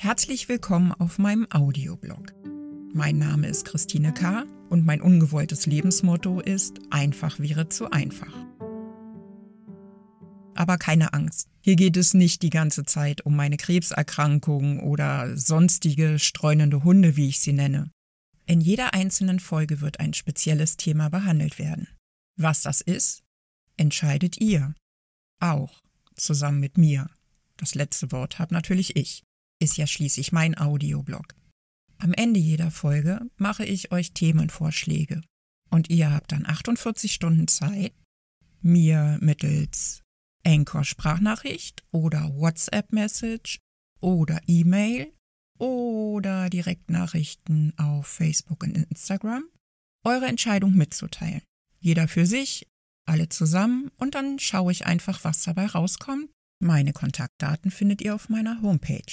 Herzlich willkommen auf meinem Audioblog. Mein Name ist Christine K. und mein ungewolltes Lebensmotto ist einfach wäre zu einfach. Aber keine Angst, hier geht es nicht die ganze Zeit um meine Krebserkrankung oder sonstige streunende Hunde, wie ich sie nenne. In jeder einzelnen Folge wird ein spezielles Thema behandelt werden. Was das ist, entscheidet ihr. Auch zusammen mit mir. Das letzte Wort habe natürlich ich ist ja schließlich mein Audioblog. Am Ende jeder Folge mache ich euch Themenvorschläge und ihr habt dann 48 Stunden Zeit, mir mittels Anchor Sprachnachricht oder WhatsApp Message oder E-Mail oder Direktnachrichten auf Facebook und Instagram eure Entscheidung mitzuteilen. Jeder für sich, alle zusammen und dann schaue ich einfach, was dabei rauskommt. Meine Kontaktdaten findet ihr auf meiner Homepage